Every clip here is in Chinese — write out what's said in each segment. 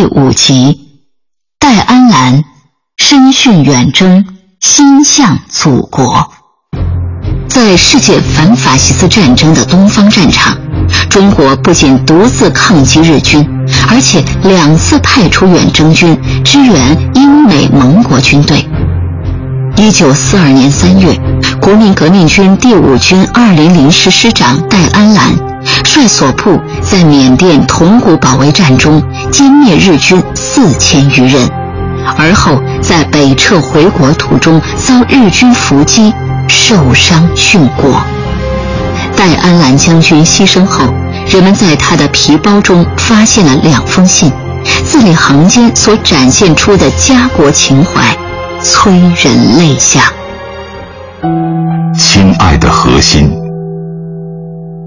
第五集，戴安澜身殉远征，心向祖国。在世界反法西斯战争的东方战场，中国不仅独自抗击日军，而且两次派出远征军支援英美盟国军队。一九四二年三月，国民革命军第五军二零零师师长戴安澜率所部在缅甸铜鼓保卫战中歼灭日军四千余人，而后在北撤回国途中遭日军伏击。受伤殉国。戴安澜将军牺牲后，人们在他的皮包中发现了两封信，字里行间所展现出的家国情怀，催人泪下。亲爱的核心，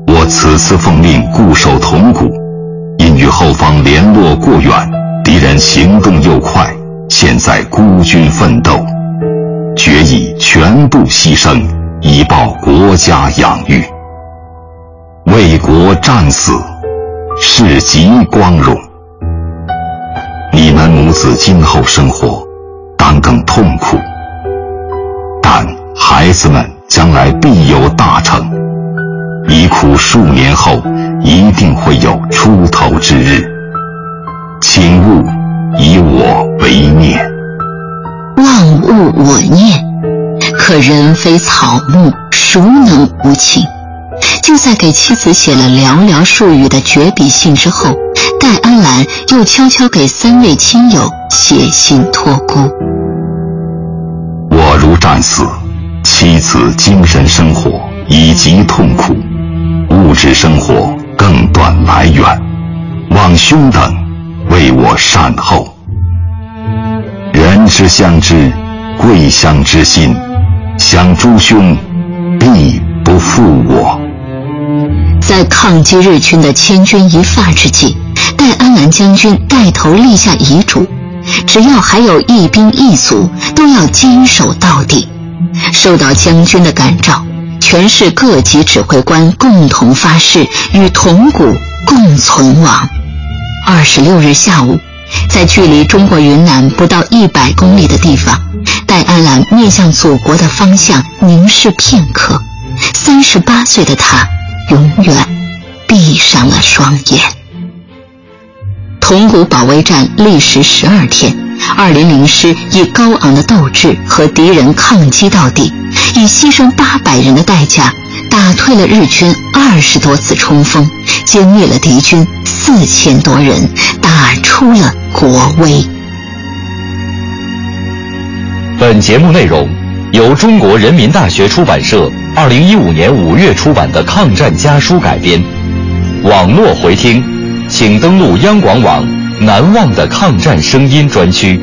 我此次奉命固守铜鼓，与后方联络过远，敌人行动又快，现在孤军奋斗。决意全部牺牲，以报国家养育。为国战死，是极光荣。你们母子今后生活，当更痛苦。但孩子们将来必有大成，一苦数年后，一定会有出头之日。请勿以我为念。万物我念，可人非草木，孰能无情？就在给妻子写了寥寥数语的绝笔信之后，戴安澜又悄悄给三位亲友写信托孤。我如战死，妻子精神生活以及痛苦，物质生活断来源，望兄等为我善后。人之相知，贵相之心，想诸兄必不负我。在抗击日军的千钧一发之际，戴安澜将军带头立下遗嘱：只要还有一兵一卒，都要坚守到底。受到将军的感召，全市各级指挥官共同发誓与铜鼓共存亡。二十六日下午。在距离中国云南不到一百公里的地方，戴安澜面向祖国的方向凝视片刻。三十八岁的他，永远闭上了双眼。铜鼓保卫战历时十二天，二零零师以高昂的斗志和敌人抗击到底，以牺牲八百人的代价，打退了日军二十多次冲锋，歼灭了敌军四千多人，打出了。国威。本节目内容由中国人民大学出版社二零一五年五月出版的《抗战家书》改编。网络回听，请登录央广网“难忘的抗战声音”专区。